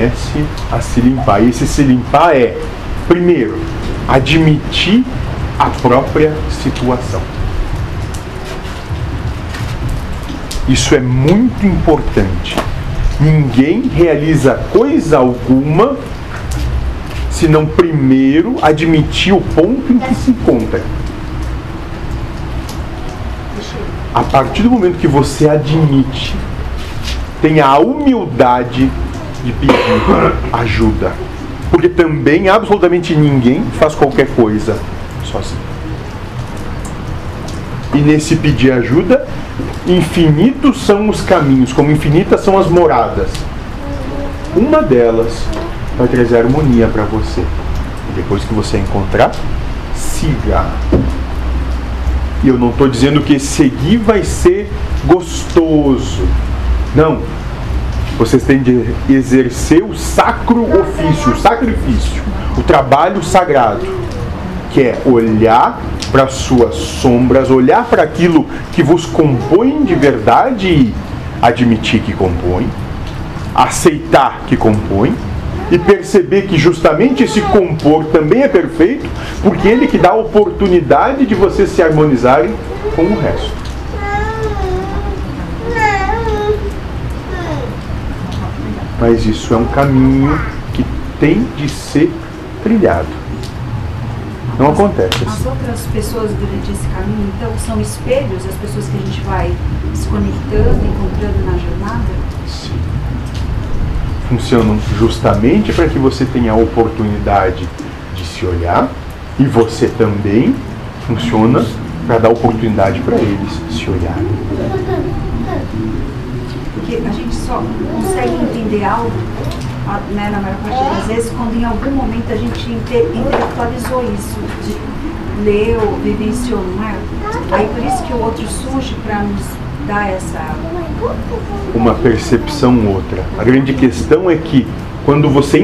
comece a se limpar. E esse se limpar é, primeiro, admitir a própria situação. Isso é muito importante. Ninguém realiza coisa alguma se não primeiro admitir o ponto em que se encontra. A partir do momento que você admite, tenha a humildade de pedir ajuda. Porque também absolutamente ninguém faz qualquer coisa sozinho. E nesse pedir ajuda, infinitos são os caminhos, como infinitas são as moradas. Uma delas vai trazer harmonia para você. E depois que você encontrar, siga. E eu não estou dizendo que seguir vai ser gostoso. Não. Vocês têm de exercer o sacro ofício, o sacrifício, o trabalho sagrado, que é olhar para suas sombras, olhar para aquilo que vos compõe de verdade e admitir que compõe, aceitar que compõe e perceber que justamente esse compor também é perfeito, porque ele que dá a oportunidade de vocês se harmonizarem com o resto. Mas isso é um caminho que tem de ser trilhado. Não acontece. As outras pessoas durante esse caminho, então, são espelhos, as pessoas que a gente vai se conectando, encontrando na jornada? Sim. Funcionam justamente para que você tenha a oportunidade de se olhar e você também funciona para dar oportunidade para eles se olharem. Porque a gente só consegue entender algo, né, na maior parte das vezes, quando em algum momento a gente inte- intelectualizou isso, de leu, vivenciou, não é? Aí por isso que o outro surge para nos dar essa. Uma percepção outra. A grande questão é que quando você